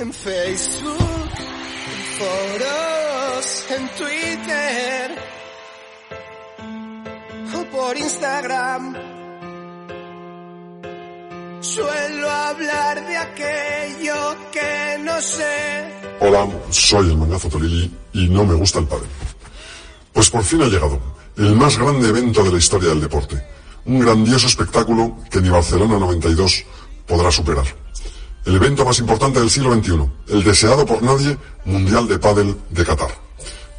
en Facebook, en foros, en Twitter o por Instagram. Suelo hablar de aquello que no sé. Hola, soy el mangazo Tolili y no me gusta el pádel. Pues por fin ha llegado el más grande evento de la historia del deporte. Un grandioso espectáculo que ni Barcelona 92 podrá superar. El evento más importante del siglo XXI, el deseado por nadie Mundial de Pádel de Qatar.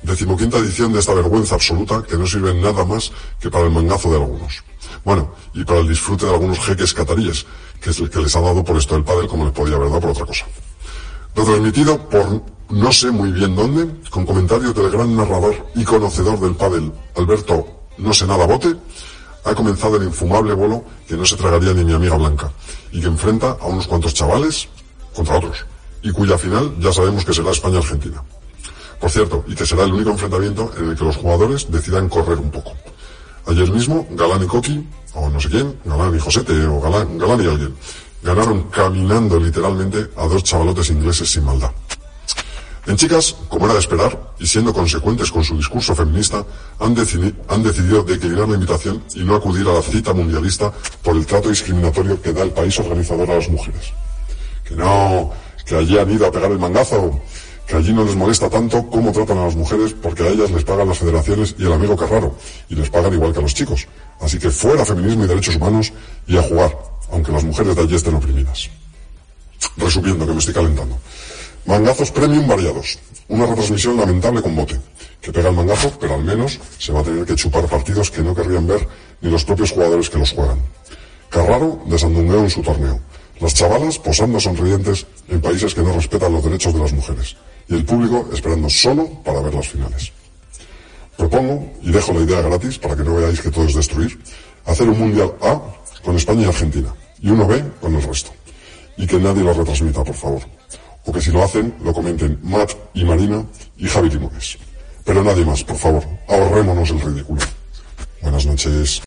Decimoquinta edición de esta vergüenza absoluta que no sirve nada más que para el mangazo de algunos. Bueno, y para el disfrute de algunos jeques cataríes, que es el que les ha dado por esto del pádel como les podía haber dado por otra cosa. Retransmitido por no sé muy bien dónde, con comentarios del gran narrador y conocedor del pádel, Alberto no sé nada bote, ha comenzado el infumable bolo que no se tragaría ni mi amiga Blanca, y que enfrenta a unos cuantos chavales contra otros, y cuya final ya sabemos que será España-Argentina. Por cierto, y que será el único enfrentamiento en el que los jugadores decidan correr un poco. Ayer mismo, Galán y Coqui, o no sé quién, Galán y Josete, o Galán, Galán y alguien, ganaron caminando literalmente a dos chavalotes ingleses sin maldad. En chicas, como era de esperar, y siendo consecuentes con su discurso feminista, han, decidi han, decidido declinar la invitación y no acudir a la cita mundialista por el trato discriminatorio que da el país organizador a las mujeres. Que no, que allí han ido a pegar el mangazo, que allí no les molesta tanto cómo tratan a las mujeres porque a ellas les pagan las federaciones y el amigo Carraro, y les pagan igual que a los chicos. Así que fuera feminismo y derechos humanos y a jugar, aunque las mujeres de allí estén oprimidas. Resumiendo, que me estoy calentando. Mangazos premium variados. Una retransmisión lamentable con bote. Que pega el mangazo, pero al menos se va a tener que chupar partidos que no querrían ver ni los propios jugadores que los juegan. Carraro desandungueo en su torneo. Las chavalas posando sonrientes en países que no respetan los derechos de las mujeres. Y el público esperando solo para ver las finales. Propongo, y dejo la idea gratis para que no veáis que todo es destruir, hacer un Mundial A con España y Argentina. Y uno B con el resto. Y que nadie lo retransmita, por favor o que si lo hacen, lo comenten Matt y Marina y Javi Limones. Pero nadie más, por favor, ahorrémonos el ridículo. Buenas noches.